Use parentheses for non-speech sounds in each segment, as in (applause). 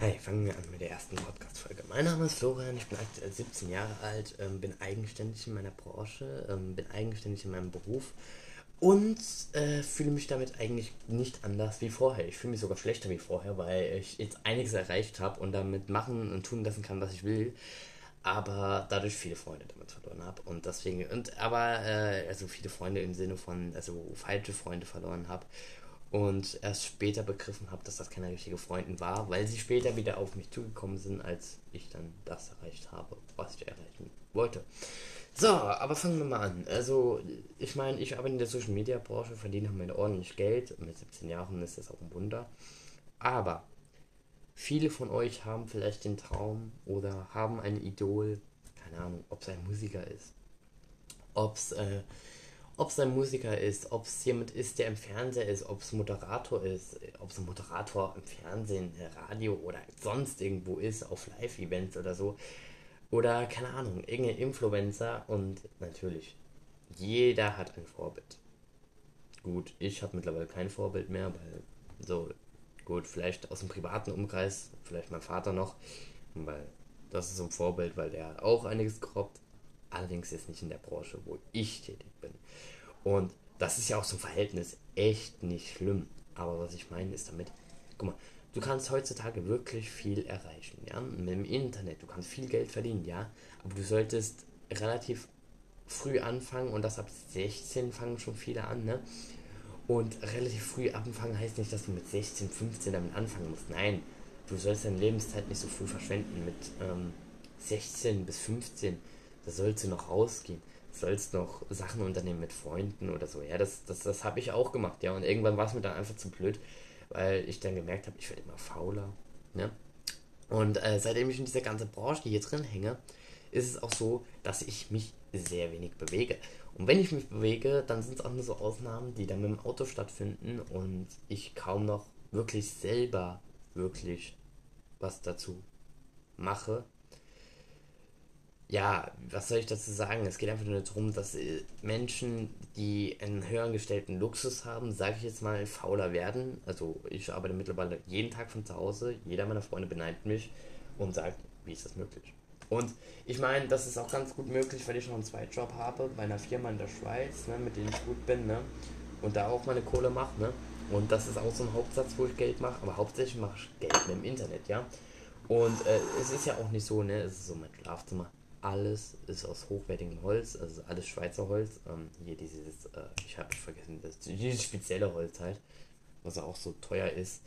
Hi, fangen wir an mit der ersten Podcast-Folge. Mein Name ist Florian, ich bin aktuell 17 Jahre alt, ähm, bin eigenständig in meiner Branche, ähm, bin eigenständig in meinem Beruf und äh, fühle mich damit eigentlich nicht anders wie vorher. Ich fühle mich sogar schlechter wie vorher, weil ich jetzt einiges erreicht habe und damit machen und tun lassen kann, was ich will, aber dadurch viele Freunde damit verloren habe und deswegen und aber äh, also viele Freunde im Sinne von also falsche Freunde verloren habe und erst später begriffen habe, dass das keine richtige Freundin war, weil sie später wieder auf mich zugekommen sind, als ich dann das erreicht habe, was ich erreichen wollte. So, aber fangen wir mal an. Also, ich meine, ich arbeite in der Social Media Branche, verdiene damit ordentlich Geld. Mit 17 Jahren ist das auch ein Wunder. Aber viele von euch haben vielleicht den Traum oder haben ein Idol, keine Ahnung, ob es ein Musiker ist, ob es äh, ob es ein Musiker ist, ob es jemand ist, der im Fernseher ist, ob es Moderator ist, ob es ein Moderator im Fernsehen, Radio oder sonst irgendwo ist, auf Live-Events oder so. Oder keine Ahnung, irgendein Influencer und natürlich, jeder hat ein Vorbild. Gut, ich habe mittlerweile kein Vorbild mehr, weil so, gut, vielleicht aus dem privaten Umkreis, vielleicht mein Vater noch, weil das ist ein Vorbild, weil der auch einiges gerobbt Allerdings jetzt nicht in der Branche, wo ich tätig bin. Und das ist ja auch so ein Verhältnis echt nicht schlimm. Aber was ich meine ist damit, guck mal, du kannst heutzutage wirklich viel erreichen, ja, mit dem Internet, du kannst viel Geld verdienen, ja, aber du solltest relativ früh anfangen und das ab 16 fangen schon viele an, ne? Und relativ früh anfangen heißt nicht, dass du mit 16, 15 damit anfangen musst. Nein, du sollst deine Lebenszeit nicht so früh verschwenden. Mit ähm, 16 bis 15 da sollst du noch rausgehen, sollst noch Sachen unternehmen mit Freunden oder so. Ja, das, das, das habe ich auch gemacht, ja. Und irgendwann war es mir dann einfach zu blöd, weil ich dann gemerkt habe, ich werde immer fauler. Ne? Und äh, seitdem ich in dieser ganzen Branche hier drin hänge, ist es auch so, dass ich mich sehr wenig bewege. Und wenn ich mich bewege, dann sind es auch nur so Ausnahmen, die dann mit dem Auto stattfinden und ich kaum noch wirklich selber wirklich was dazu mache, ja, was soll ich dazu sagen? Es geht einfach nur darum, dass äh, Menschen, die einen höheren gestellten Luxus haben, sage ich jetzt mal, fauler werden. Also ich arbeite mittlerweile jeden Tag von zu Hause. Jeder meiner Freunde beneidet mich und sagt, wie ist das möglich? Und ich meine, das ist auch ganz gut möglich, weil ich noch einen Zweitjob habe bei einer Firma in der Schweiz, ne, mit denen ich gut bin, ne? Und da auch meine Kohle mache, ne? Und das ist auch so ein Hauptsatz, wo ich Geld mache, aber hauptsächlich mache ich Geld im Internet, ja? Und äh, es ist ja auch nicht so, ne? Es ist so mein Schlafzimmer alles ist aus hochwertigem Holz, also alles Schweizer Holz. Ähm, hier dieses, äh, ich habe vergessen, das, dieses spezielle Holz halt, was auch so teuer ist.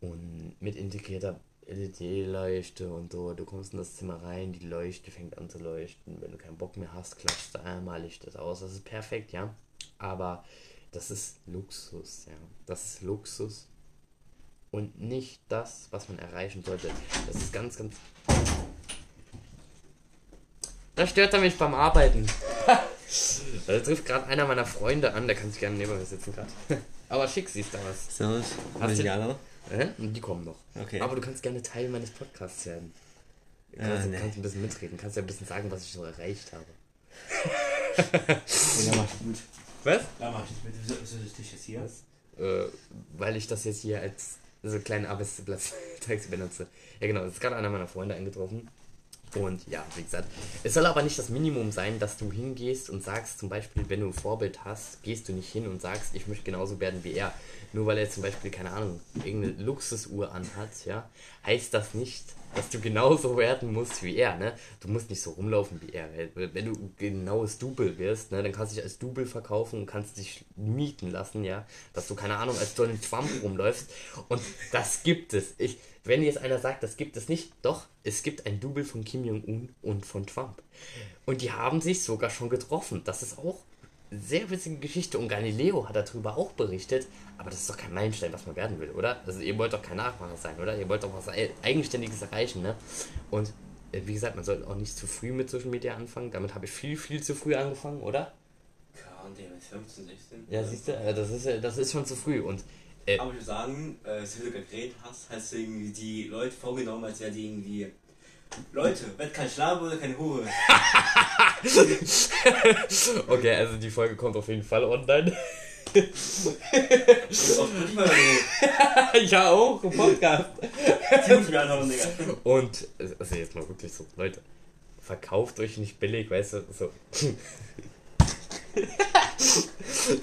Und mit integrierter LED-Leuchte und so. Du kommst in das Zimmer rein, die Leuchte fängt an zu leuchten. Wenn du keinen Bock mehr hast, klatschst du einmal Licht das aus. Das ist perfekt, ja. Aber das ist Luxus, ja. Das ist Luxus und nicht das, was man erreichen sollte. Das ist ganz, ganz da stört er mich beim Arbeiten. (laughs) da trifft gerade einer meiner Freunde an, der kann sich gerne neben mir sitzen gerade. (laughs) Aber schick siehst du was. Servus. Hast die anderen? Äh? Die kommen noch. Okay. Aber du kannst gerne Teil meines Podcasts werden. Du kannst, äh, nee. kannst ein bisschen mitreden, kannst ja ein bisschen sagen, was ich so erreicht habe. ja, mach ich gut. Was? Ja, mach ich mit. Wieso ist dich jetzt hier? Was? Äh, weil ich das jetzt hier als so kleinen Arbeitsplatz (laughs) benutze. Ja genau, es ist gerade einer meiner Freunde eingetroffen. Und ja, wie gesagt, es soll aber nicht das Minimum sein, dass du hingehst und sagst, zum Beispiel, wenn du ein Vorbild hast, gehst du nicht hin und sagst, ich möchte genauso werden wie er. Nur weil er zum Beispiel, keine Ahnung, irgendeine Luxusuhr anhat, ja, heißt das nicht, dass du genauso werden musst wie er, ne? Du musst nicht so rumlaufen wie er. Wenn du genaues Double wirst, ne, dann kannst du dich als Double verkaufen und kannst dich mieten lassen, ja, dass du, keine Ahnung, als Donald Trump rumläufst. Und das gibt es. Ich, wenn jetzt einer sagt, das gibt es nicht, doch, es gibt ein Double von Kim Jong-un und von Trump. Und die haben sich sogar schon getroffen. Das ist auch sehr witzige Geschichte und Galileo hat darüber auch berichtet, aber das ist doch kein Meilenstein, was man werden will, oder? Also ihr wollt doch kein Nachmacher sein, oder? Ihr wollt doch was Eigenständiges erreichen, ne? Und äh, wie gesagt, man sollte auch nicht zu früh mit Social Media anfangen. Damit habe ich viel, viel zu früh angefangen, oder? Ja, und der mit 15, 16. Ja, siehst du, äh, das ist, das ist schon zu früh. Und äh, Aber ich würde sagen, äh, du geredet hast, hast du irgendwie die Leute vorgenommen, als wären die irgendwie. Leute, wird kein Schlaf oder keine Hure. (laughs) okay, also die Folge kommt auf jeden Fall online. Spotify (laughs) ja, auch, im Podcast. Die muss ich mir anhören, Digga. Und, also jetzt mal wirklich so, Leute, verkauft euch nicht billig, weißt du, so. (laughs)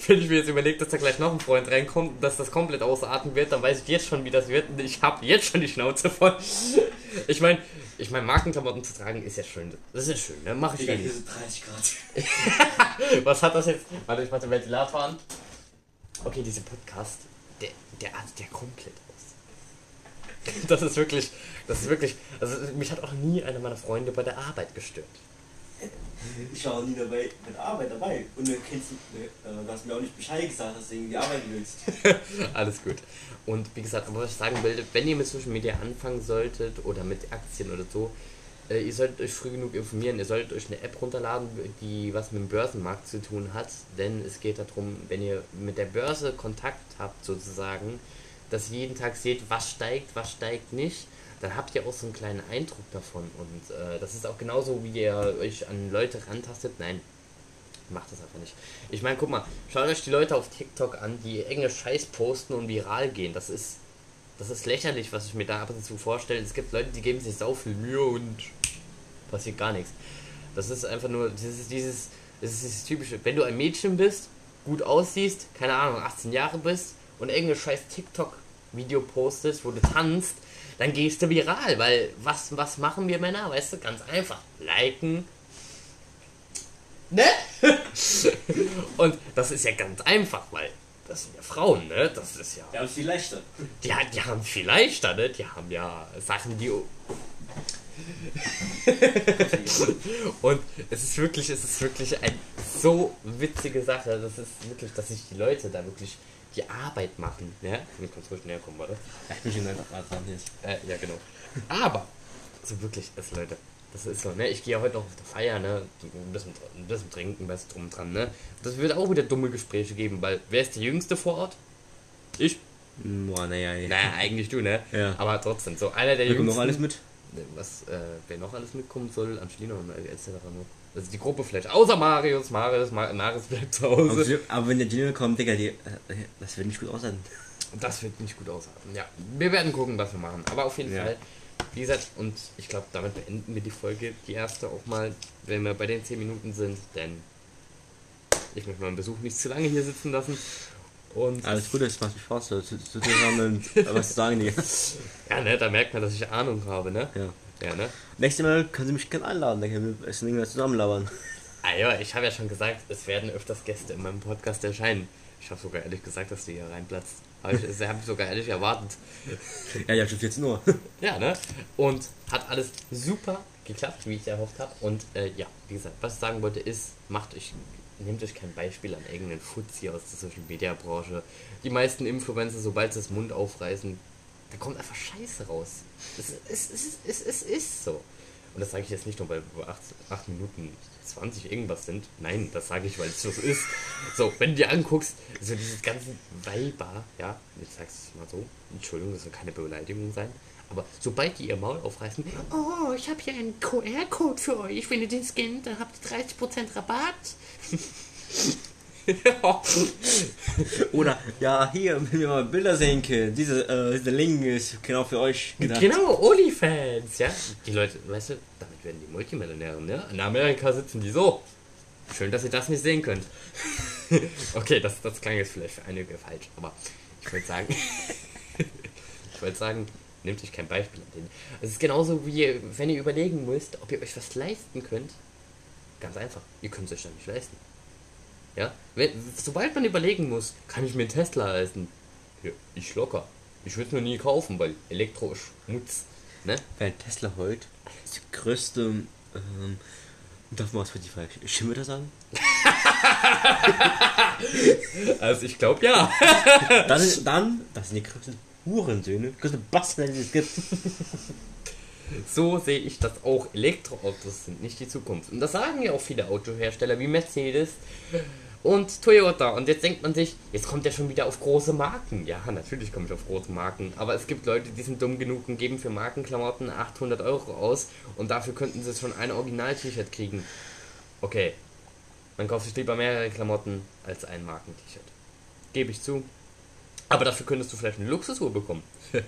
Wenn ich mir jetzt überlege, dass da gleich noch ein Freund reinkommt und dass das komplett ausarten wird, dann weiß ich jetzt schon, wie das wird und ich habe jetzt schon die Schnauze voll. Ich meine, ich meine, Markenklamotten zu tragen ist ja schön. Das ist ja schön, ne? Mach ich hier nicht. sind 30 Grad. (laughs) Was hat das jetzt? Warte, ich mach den Ventilator an. Okay, dieser Podcast, der, der artet ja komplett aus. (laughs) Das ist wirklich, das ist wirklich, also mich hat auch nie einer meiner Freunde bei der Arbeit gestört. Ich war auch nie dabei mit Arbeit dabei. Und du kennst äh, du hast mir auch nicht Bescheid gesagt, dass du irgendwie arbeiten willst. (laughs) Alles gut. Und wie gesagt, aber was ich sagen will, wenn ihr mit Social Media anfangen solltet oder mit Aktien oder so, äh, ihr solltet euch früh genug informieren. Ihr solltet euch eine App runterladen, die was mit dem Börsenmarkt zu tun hat. Denn es geht darum, wenn ihr mit der Börse Kontakt habt sozusagen, dass ihr jeden Tag seht, was steigt, was steigt nicht, dann habt ihr auch so einen kleinen Eindruck davon. Und äh, das ist auch genauso, wie ihr euch an Leute rantastet. Nein, macht das einfach nicht. Ich meine, guck mal, schaut euch die Leute auf TikTok an, die enge Scheiß posten und viral gehen. Das ist, das ist lächerlich, was ich mir da ab und zu vorstelle. Es gibt Leute, die geben sich sau viel Mühe und passiert gar nichts. Das ist einfach nur dieses, dieses, das ist dieses typische, wenn du ein Mädchen bist, gut aussiehst, keine Ahnung, 18 Jahre bist und irgendein scheiß TikTok-Video postest, wo du tanzt, dann gehst du viral, weil was, was machen wir Männer? Weißt du, ganz einfach. Liken. Ne? (laughs) und das ist ja ganz einfach, weil das sind ja Frauen, ne? Das ist ja. Wir haben viel leichter. Die, die haben viel leichter, ne? Die haben ja Sachen, die. (laughs) Und es ist wirklich, es ist wirklich eine so witzige Sache. Das ist wirklich, dass sich die Leute da wirklich die Arbeit machen. Ja? Du kannst ruhig näher kommen, warte. Ja, ich bin schon einfach gerade dran jetzt. Äh, ja, genau. Aber, so wirklich ist, Leute. Das ist so, ne? Ich gehe ja heute noch auf der Feier, ne? Ein bisschen, ein bisschen trinken, was drum dran, ne? Das wird auch wieder dumme Gespräche geben, weil wer ist der Jüngste vor Ort? Ich? Boah, naja, ja. Naja, eigentlich du, ne? Ja. Aber trotzdem, so einer der Jüngsten. noch alles mit. Ne, Was, äh, wer noch alles mitkommen soll, Angelina und etc. Ne? Also die Gruppe vielleicht. Außer Marius, Marius, Mar Marius bleibt zu Hause. aber wenn der Gino kommt, Digga, die, äh, das wird nicht gut aussehen. Das wird nicht gut ausarten. Ja, wir werden gucken, was wir machen. Aber auf jeden Ja. Fall, wie gesagt, und ich glaube, damit beenden wir die Folge, die erste auch mal, wenn wir bei den 10 Minuten sind, denn ich möchte meinen Besuch nicht zu lange hier sitzen lassen. Und Alles gut, es macht Spaß, zu, zu zusammen (laughs) was zu sagen, Digga. ja, ne, da merkt man, dass ich Ahnung habe, ne? Ja. Ja, ne? Nächstes Mal können Sie mich gerne einladen, dann können wir essen irgendwas zusammen labern. Ah ja, ich habe ja schon gesagt, es werden öfters Gäste in meinem Podcast erscheinen. Ich habe sogar ehrlich gesagt, dass du hier reinplatzt. Habe ich, habe ich sogar ehrlich erwartet. (laughs) Ja, ja, schon 14 Uhr. (laughs) Ja, ne? Und hat alles super geklappt, wie ich erhofft habe. Und äh, ja, wie gesagt, was ich sagen wollte ist, macht euch, nehmt euch kein Beispiel an irgendeinen Fuzzi aus der Social Media Branche. Die meisten Influencer, sobald sie das Mund aufreißen, da kommt einfach Scheiße raus. Es, es, es, es, es ist so. Und das sage ich jetzt nicht nur, weil wir 8, 8 Minuten 20 irgendwas sind. Nein, das sage ich, weil es so ist. So, wenn du dir anguckst, so dieses ganze Weiber, ja, ich sag's mal so, Entschuldigung, das soll keine Beleidigung sein, aber sobald die ihr Maul aufreißen, oh, ich habe hier einen QR-Code für euch, wenn ihr den scannt, dann habt ihr 30% Rabatt. (laughs) (laughs) Oder, ja, hier, wenn wir mal Bilder sehen können, diese, äh, dieser Link ist genau für euch gedacht. Genau, Onlyfans, ja. Die Leute, weißt du, damit werden die Multimillionäre, ne? In Amerika sitzen die so. Schön, dass ihr das nicht sehen könnt. (laughs) okay, das, das klang jetzt vielleicht für einige falsch, aber ich wollte sagen, (laughs) ich wollte sagen, nehmt euch kein Beispiel an denen. Es ist genauso wie, wenn ihr überlegen müsst, ob ihr euch was leisten könnt. Ganz einfach, ihr könnt es euch dann nicht leisten. Ja? Wenn, sobald man überlegen muss, kann ich mir einen Tesla leisten? Ja, ich locker. Ich würde es nur nie kaufen, weil Elektro Schmutz. Ne? Weil Tesla heute ist die größte, ähm, darf man was für die Frage Schimmel sagen? (laughs) Also ich glaube ja. Dann, dann, das sind die größten Hurensöhne, die größten Bastarde, die es gibt. (laughs) So sehe ich das auch. Elektroautos sind nicht die Zukunft. Und das sagen ja auch viele Autohersteller wie Mercedes und Toyota. Und jetzt denkt man sich, jetzt kommt er schon wieder auf große Marken. Ja, natürlich komme ich auf große Marken. Aber es gibt Leute, die sind dumm genug und geben für Markenklamotten 800 Euro aus. Und dafür könnten sie schon ein Original-T-Shirt kriegen. Okay, man kauft sich lieber mehrere Klamotten als ein Marken-T-Shirt. gebe ich zu. Aber dafür könntest du vielleicht eine Luxusuhr bekommen. (laughs)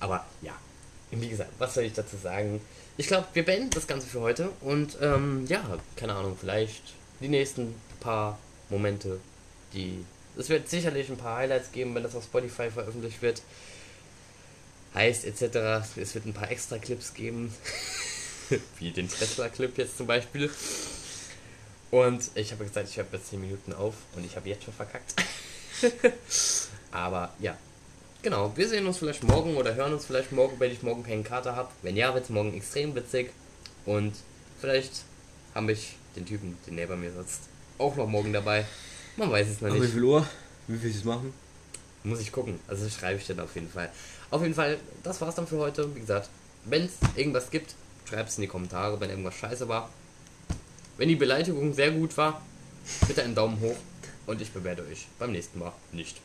Aber ja, wie gesagt, was soll ich dazu sagen? Ich glaube, wir beenden das Ganze für heute und ähm, ja, keine Ahnung, vielleicht die nächsten paar Momente, die. Es wird sicherlich ein paar Highlights geben, wenn das auf Spotify veröffentlicht wird. Heißt etc. Es wird ein paar extra Clips geben. (laughs) Wie den Tesla-Clip jetzt zum Beispiel. Und ich habe gesagt, ich höre bis 10 Minuten auf und ich habe jetzt schon verkackt. (laughs) Aber ja, genau. Wir sehen uns vielleicht morgen oder hören uns vielleicht morgen, wenn ich morgen keinen Kater habe. Wenn ja, wird es morgen extrem witzig. Und vielleicht habe ich den Typen, der neben mir sitzt, auch noch morgen dabei. Man weiß es noch Aber wie nicht. viel Uhr? Wie viel sie es machen? Muss ich gucken. Also schreibe ich dann auf jeden Fall. Auf jeden Fall, das war's dann für heute. Wie gesagt, wenn es irgendwas gibt, schreibt es in die Kommentare, wenn irgendwas scheiße war. Wenn die Beleidigung sehr gut war, bitte einen Daumen hoch und ich bewerte euch beim nächsten Mal nicht.